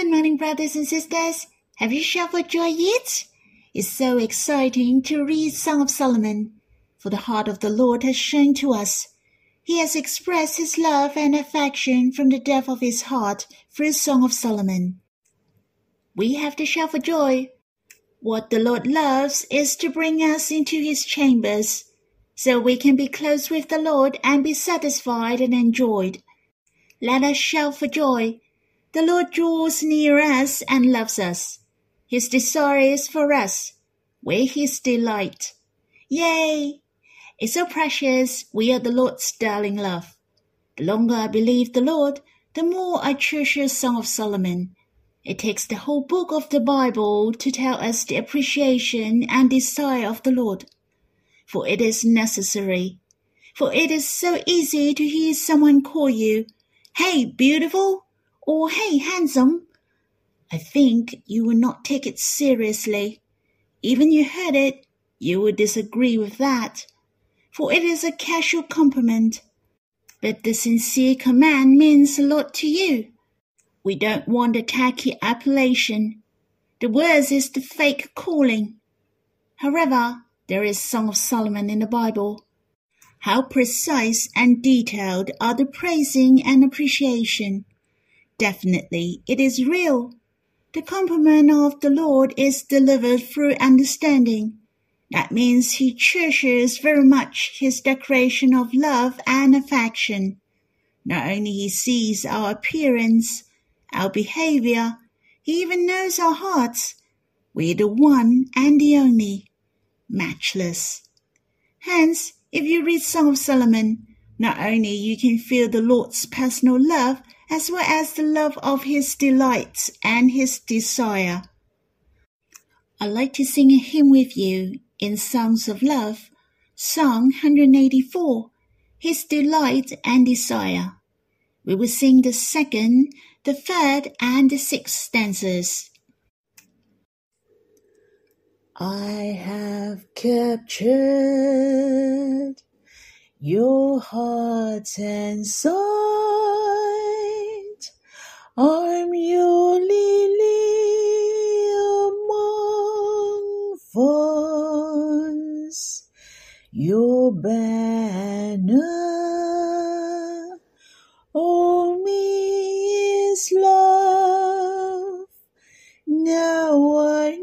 Good morning, brothers and sisters. Have you shouted joy yet? It's so exciting to read Song of Solomon, for the heart of the Lord has shown to us. He has expressed his love and affection from the depth of his heart through Song of Solomon. We have to shout for joy. What the Lord loves is to bring us into his chambers, so we can be close with the Lord and be satisfied and enjoyed. Let us shout for joy the Lord draws near us and loves us. His desire is for us. We're his delight. Yay! It's so precious. We are the Lord's darling love. The longer I believe the Lord, the more I treasure Song of Solomon. It takes the whole book of the Bible to tell us the appreciation and desire of the Lord. For it is necessary. For it is so easy to hear someone call you, Hey, beautiful! Or hey, handsome, I think you would not take it seriously. Even you heard it, you would disagree with that, for it is a casual compliment. But the sincere command means a lot to you. We don't want a tacky appellation. The worst is the fake calling. However, there is Song of Solomon in the Bible. How precise and detailed are the praising and appreciation. Definitely, it is real. The compliment of the Lord is delivered through understanding. That means he cherishes very much his declaration of love and affection. Not only he sees our appearance, our behavior, he even knows our hearts. We're the one and the only, matchless. Hence, if you read Song of Solomon, not only you can feel the Lord's personal love, as well as the love of his delights and his desire. I'd like to sing a hymn with you in Songs of Love, Song 184, His Delight and Desire. We will sing the second, the third, and the sixth stanzas. I have captured your heart and soul I'm your lily among thorns, your banner on me is love. Now I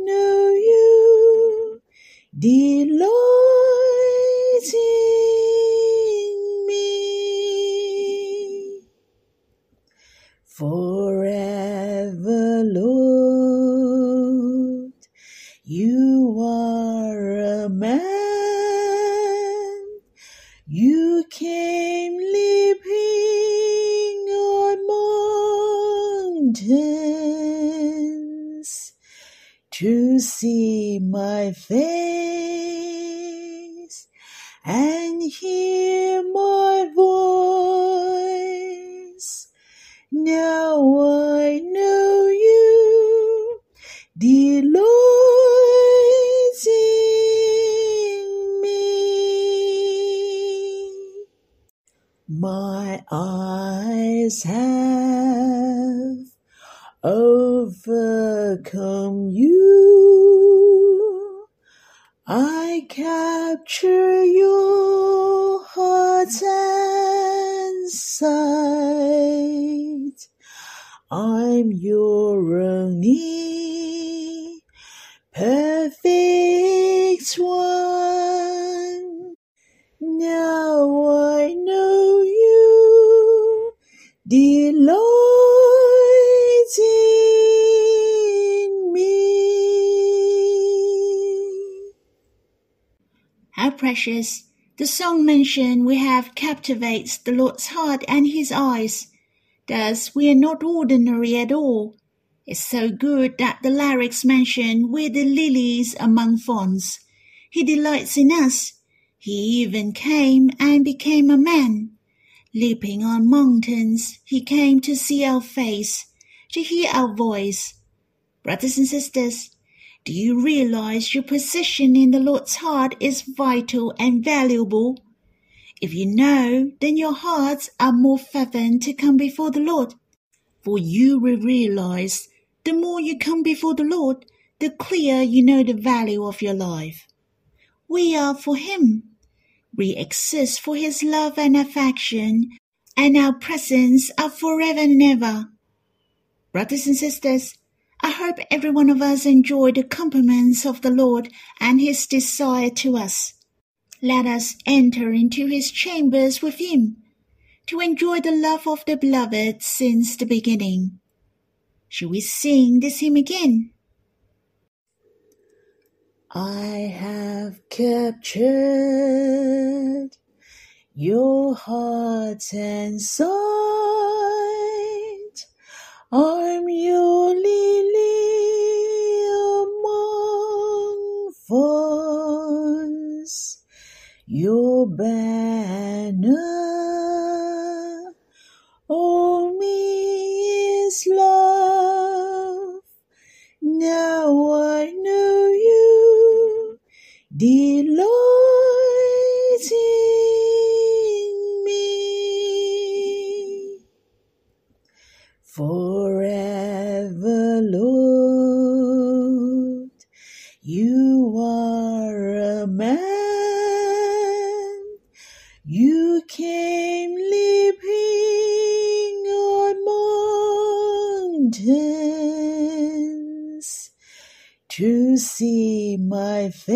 My eyes have overcome you. I capture your heart and Precious! The song mentioned we have captivates the Lord's heart and his eyes. Thus, we are not ordinary at all. It's so good that the lyrics mention we're the lilies among thorns. He delights in us. He even came and became a man. Leaping on mountains, he came to see our face, to hear our voice. Brothers and sisters, do you realize your position in the Lord's heart is vital and valuable? If you know, then your hearts are more fervent to come before the Lord. For you will realize the more you come before the Lord, the clearer you know the value of your life. We are for Him. We exist for His love and affection, and our presence are forever and ever. Brothers and sisters, I hope every one of us enjoy the compliments of the Lord and His desire to us. Let us enter into His chambers with Him to enjoy the love of the beloved since the beginning. Shall we sing this hymn again? I have captured your heart and sight. I'm your lily among thorns, your banner to see my face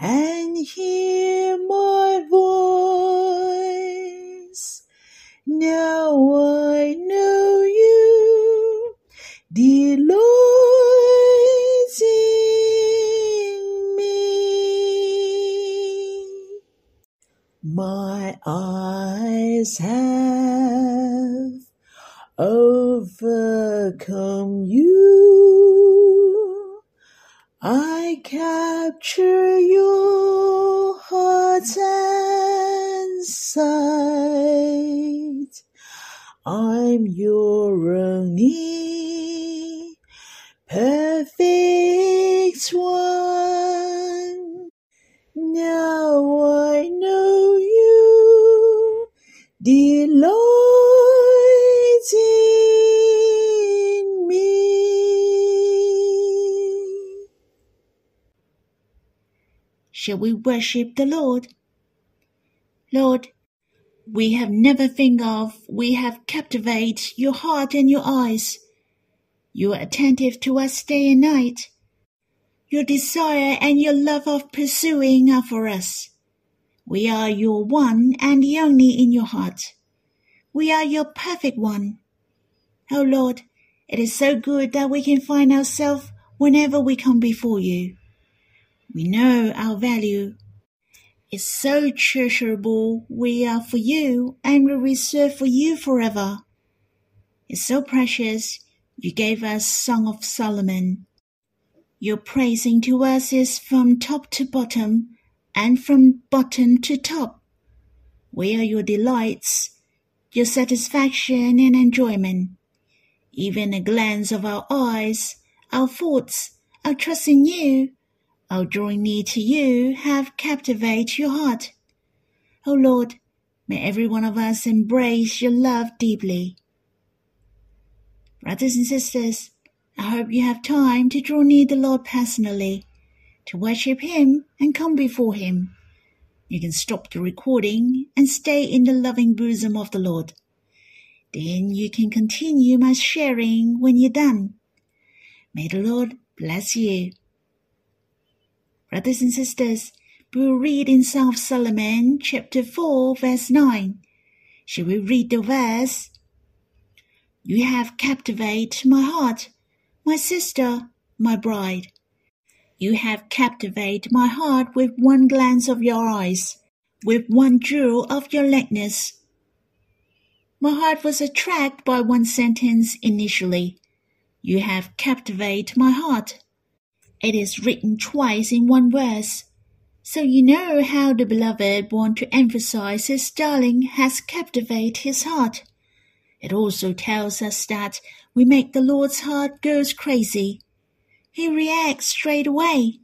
and hear my voice. Now I know you delight in me. My eyes have overcome you. I capture your heart and sight. I'm your only perfect one. We worship the Lord? Lord, we have never think of, we have captivated your heart and your eyes. You are attentive to us day and night. Your desire and your love of pursuing are for us. We are your one and the only in your heart. We are your perfect one. Oh Lord, it is so good that we can find ourselves whenever we come before you. We know our value is so treasurable we are for you and will reserve for you forever. It's so precious you gave us Song of Solomon. Your praising to us is from top to bottom and from bottom to top. We are your delights, your satisfaction and enjoyment. Even a glance of our eyes, our thoughts, our trust in you, our drawing near to you have captivated your heart. O oh Lord, may every one of us embrace your love deeply. Brothers and sisters, I hope you have time to draw near the Lord personally, to worship Him and come before Him. You can stop the recording and stay in the loving bosom of the Lord. Then you can continue my sharing when you're done. May the Lord bless you. Brothers and sisters, we will read in Song Solomon, chapter 4, verse 9. Shall we read the verse? You have captivated my heart, my sister, my bride. You have captivated my heart with one glance of your eyes, with one jewel of your likeness. My heart was attracted by one sentence initially. You have captivated my heart. It is written twice in one verse. So you know how the beloved want to emphasize his darling has captivated his heart. It also tells us that we make the Lord's heart goes crazy. He reacts straight away.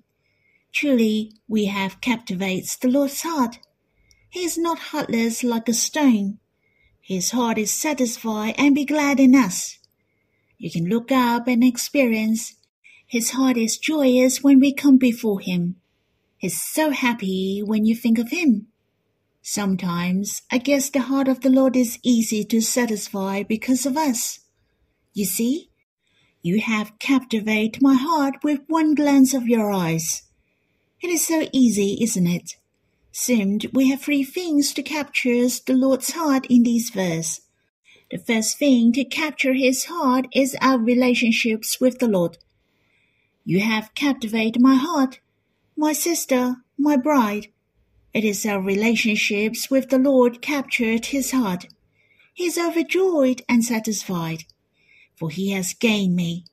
Truly, we have captivates the Lord's heart. He is not heartless like a stone. His heart is satisfied and be glad in us. You can look up and experience. His heart is joyous when we come before him. He's so happy when you think of him. Sometimes I guess the heart of the Lord is easy to satisfy because of us. You see, you have captivated my heart with one glance of your eyes. It is so easy, isn't it? Seemed we have three things to capture the Lord's heart in this verse. The first thing to capture his heart is our relationships with the Lord. You have captivated my heart, my sister, my bride. It is our relationships with the Lord captured his heart. He is overjoyed and satisfied, for he has gained me.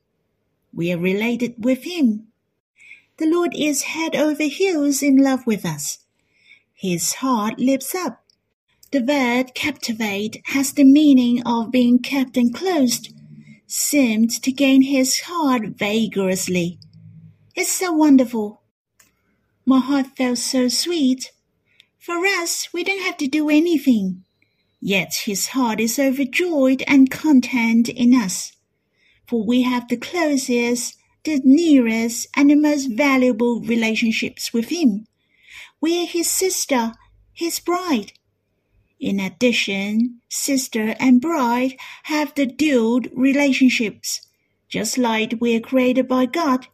We are related with him. The Lord is head over heels in love with us. His heart lifts up. The word captivate has the meaning of being kept enclosed, seemed to gain his heart vigorously. It's so wonderful. My heart felt so sweet. For us, we don't have to do anything. Yet his heart is overjoyed and content in us. For we have the closest, the nearest, and the most valuable relationships with him. We are his sister, his bride. In addition, sister and bride have the dual relationships. Just like we are created by God,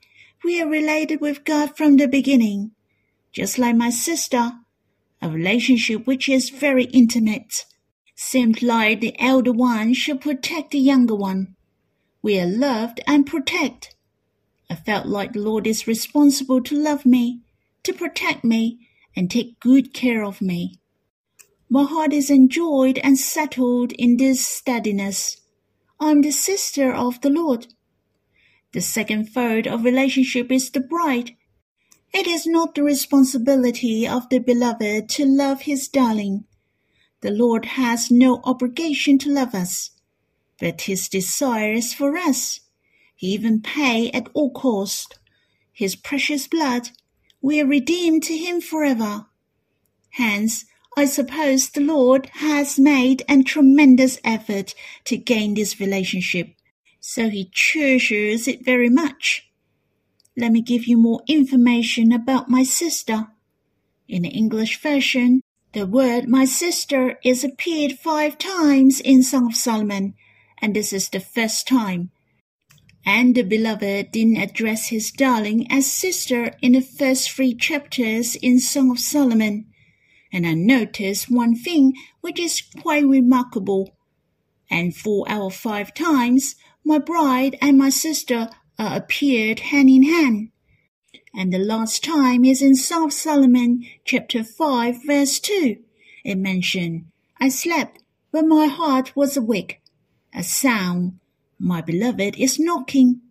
we are related with God from the beginning. Just like my sister, a relationship which is very intimate. Seemed like the elder one should protect the younger one. We are loved and protect. I felt like the Lord is responsible to love me, to protect me, and take good care of me. My heart is enjoyed and settled in this steadiness. I am the sister of the Lord. The second third of relationship is the bride, it is not the responsibility of the beloved to love his darling. The Lord has no obligation to love us, but his desire is for us. He even pay at all cost. His precious blood, we are redeemed to him forever. Hence, I suppose the Lord has made a tremendous effort to gain this relationship, so he treasures it very much. Let me give you more information about my sister. In the English version, the word my sister is appeared five times in Song of Solomon, and this is the first time. And the beloved didn't address his darling as sister in the first three chapters in Song of Solomon. And I noticed one thing which is quite remarkable. And four out of five times, my bride and my sister uh, appeared hand in hand. And the last time is in of Solomon, chapter 5, verse 2. It mentioned, I slept, but my heart was awake. A sound, my beloved is knocking.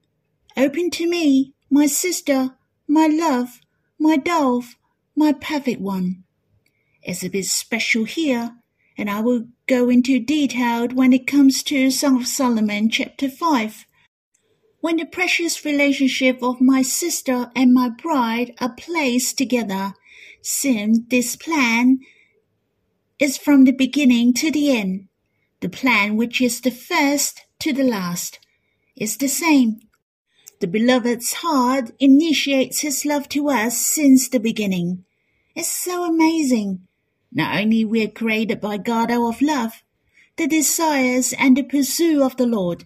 Open to me, my sister, my love, my dove, my perfect one. It's a bit special here, and I will go into detail when it comes to Song of Solomon, chapter 5. When the precious relationship of my sister and my bride are placed together, since this plan is from the beginning to the end. The plan which is the first to the last is the same. The beloved's heart initiates his love to us since the beginning. It's so amazing. Not only we are created by God out of love, the desires and the pursuit of the Lord,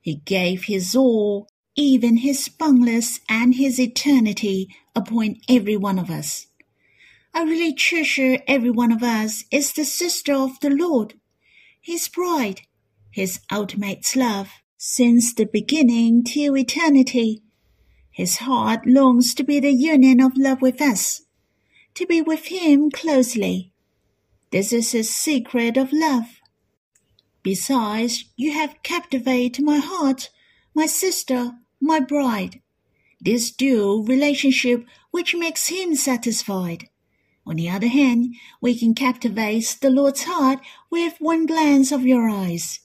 he gave his all, even his boundless and his eternity upon every one of us. I really treasure every one of us is the sister of the Lord, his bride, his ultimate love, since the beginning till eternity. His heart longs to be the union of love with us, to be with him closely. This is his secret of love. Besides, you have captivated my heart, my sister, my bride. This dual relationship which makes him satisfied. On the other hand, we can captivate the Lord's heart with one glance of your eyes.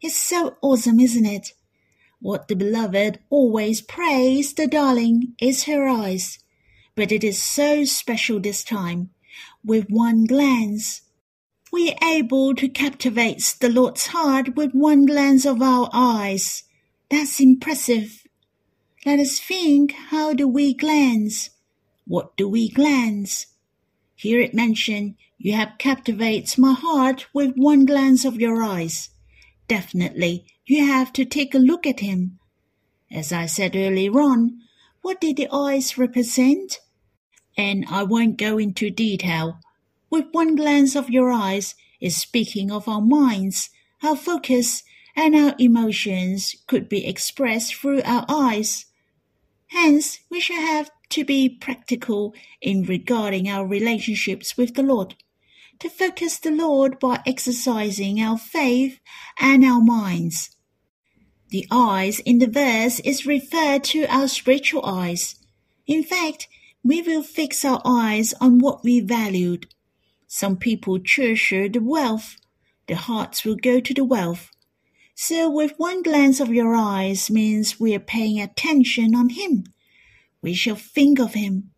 It's so awesome, isn't it? What the beloved always prays the darling is her eyes. But it is so special this time. With one glance, we are able to captivate the Lord's heart with one glance of our eyes. That's impressive. Let us think how do we glance? What do we glance? Here it mentioned, You have captivated my heart with one glance of your eyes. Definitely, you have to take a look at him. As I said earlier on, what did the eyes represent? And I won't go into detail. With one glance of your eyes is speaking of our minds, our focus, and our emotions could be expressed through our eyes. Hence, we shall have to be practical in regarding our relationships with the Lord, to focus the Lord by exercising our faith and our minds. The eyes in the verse is referred to our spiritual eyes. In fact, we will fix our eyes on what we valued. Some people treasure the wealth. Their hearts will go to the wealth. So with one glance of your eyes means we are paying attention on him. We shall think of him.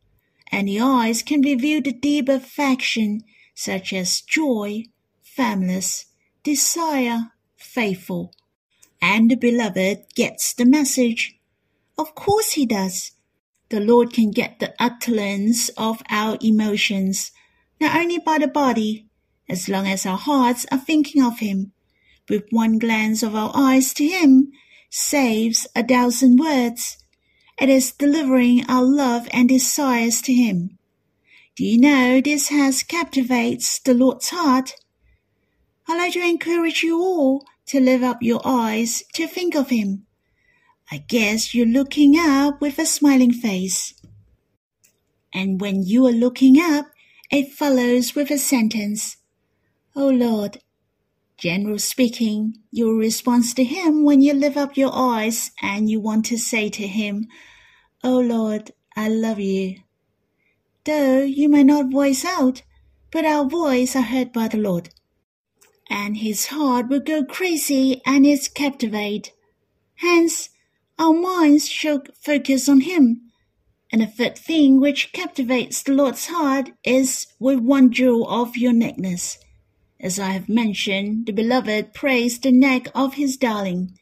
And the eyes can reveal the deep affection such as joy, famous, desire, faithful. And the beloved gets the message. Of course he does. The Lord can get the utterance of our emotions, not only by the body, as long as our hearts are thinking of him with one glance of our eyes to him, saves a thousand words. It is delivering our love and desires to him. Do you know this has captivates the Lord's heart? I'd like to encourage you all to lift up your eyes to think of him. I guess you're looking up with a smiling face. And when you are looking up, it follows with a sentence. Oh Lord, General speaking, your response to him when you lift up your eyes and you want to say to him, Oh Lord, I love you. Though you may not voice out, but our voice are heard by the Lord. And his heart will go crazy and is captivated. Hence, our minds shall focus on him. And the third thing which captivates the Lord's heart is with one jewel of your necklace as I have mentioned, the beloved praised the neck of his darling.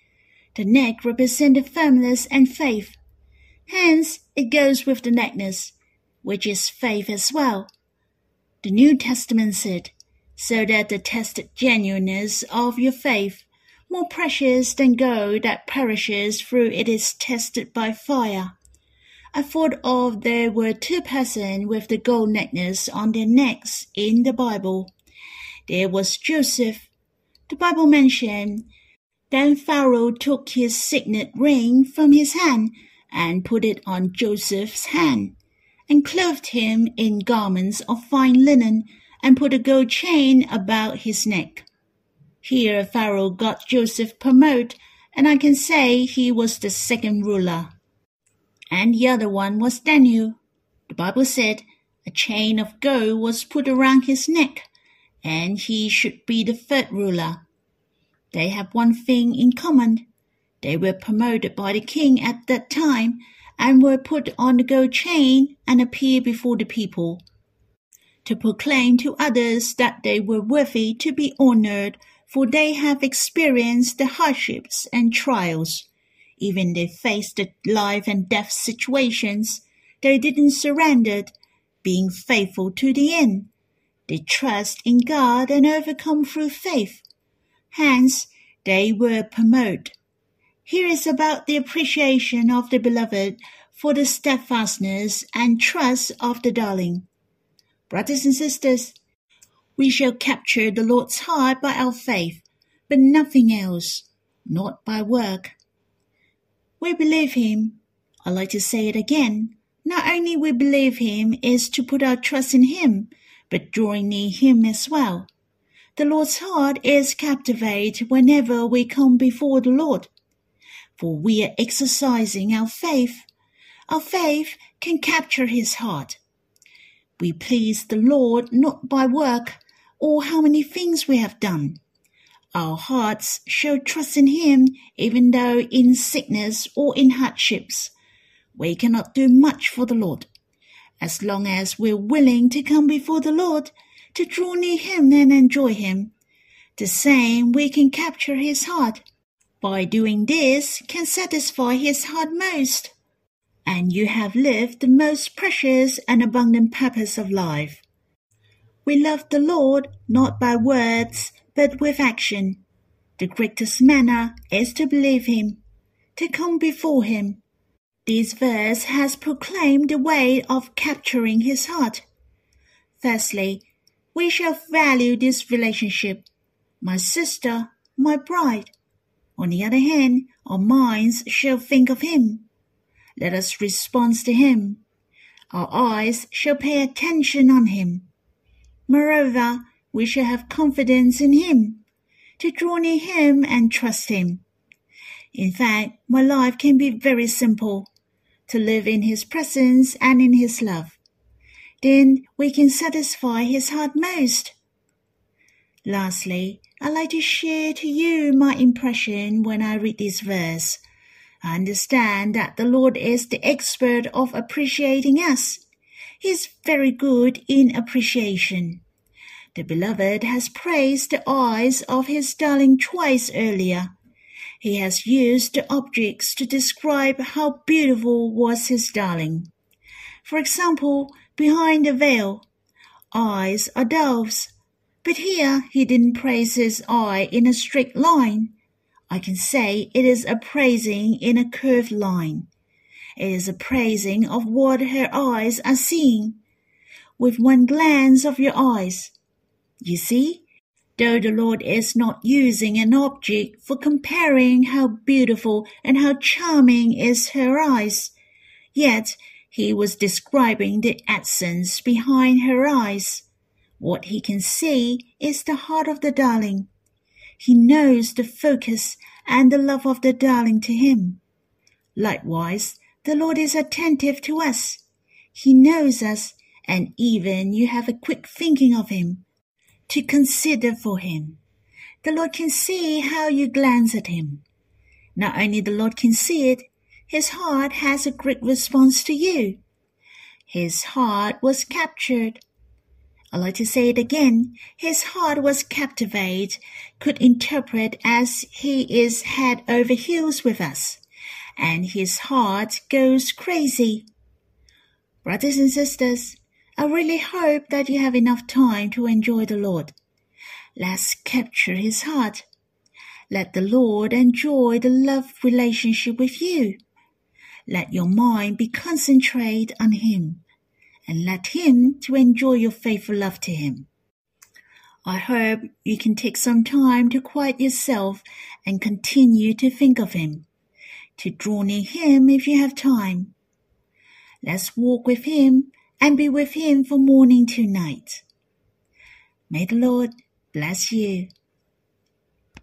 The neck represents firmness and faith. Hence, it goes with the necklace, which is faith as well. The New Testament said, so that the tested genuineness of your faith, more precious than gold that perishes through it is tested by fire. I thought of there were two persons with the gold necklace on their necks in the Bible. There was Joseph. The Bible mentioned, Then Pharaoh took his signet ring from his hand and put it on Joseph's hand, and clothed him in garments of fine linen, and put a gold chain about his neck. Here Pharaoh got Joseph promoted, and I can say he was the second ruler. And the other one was Daniel. The Bible said a chain of gold was put around his neck, and he should be the third ruler. They have one thing in common. They were promoted by the king at that time and were put on the gold chain and appear before the people to proclaim to others that they were worthy to be honored for they have experienced the hardships and trials. Even they faced life and death situations, they didn't surrender, being faithful to the end they trust in God and overcome through faith. Hence, they were promoted. Here is about the appreciation of the beloved for the steadfastness and trust of the darling. Brothers and sisters, we shall capture the Lord's heart by our faith, but nothing else, not by work. We believe him. I like to say it again. Not only we believe him is to put our trust in him, but drawing near him as well. The Lord's heart is captivated whenever we come before the Lord, for we are exercising our faith. Our faith can capture his heart. We please the Lord not by work or how many things we have done. Our hearts show trust in him even though in sickness or in hardships. We cannot do much for the Lord as long as we're willing to come before the Lord to draw near Him and enjoy Him. The same we can capture His heart. by doing this can satisfy his heart most, and you have lived the most precious and abundant purpose of life. We love the Lord not by words, but with action. The greatest manner is to believe him, to come before him. This verse has proclaimed the way of capturing his heart. Firstly, we shall value this relationship. My sister, my bride. On the other hand, our minds shall think of him. Let us respond to him. Our eyes shall pay attention on him. Moreover, we shall have confidence in him, to draw near him and trust him. In fact, my life can be very simple, to live in his presence and in his love. Then we can satisfy his heart most. Lastly, I'd like to share to you my impression when I read this verse. I understand that the Lord is the expert of appreciating us. He's very good in appreciation. The beloved has praised the eyes of his darling twice earlier. He has used the objects to describe how beautiful was his darling. For example, behind the veil, eyes are doves. But here he didn't praise his eye in a straight line. I can say it is a praising in a curved line. It is a praising of what her eyes are seeing. With one glance of your eyes, you see, though the Lord is not using an object for comparing how beautiful and how charming is her eyes, yet he was describing the essence behind her eyes. What he can see is the heart of the darling. He knows the focus and the love of the darling to him. Likewise, the Lord is attentive to us. He knows us, and even you have a quick thinking of him to consider for him. The Lord can see how you glance at him. Not only the Lord can see it, his heart has a great response to you. His heart was captured. I like to say it again. His heart was captivated, could interpret as he is head over heels with us, and his heart goes crazy. Brothers and sisters, I really hope that you have enough time to enjoy the Lord. Let's capture his heart. Let the Lord enjoy the love relationship with you. Let your mind be concentrated on him and let him to enjoy your faithful love to him. I hope you can take some time to quiet yourself and continue to think of him, to draw near him if you have time. Let's walk with him and be with him from morning to night. May the Lord bless you.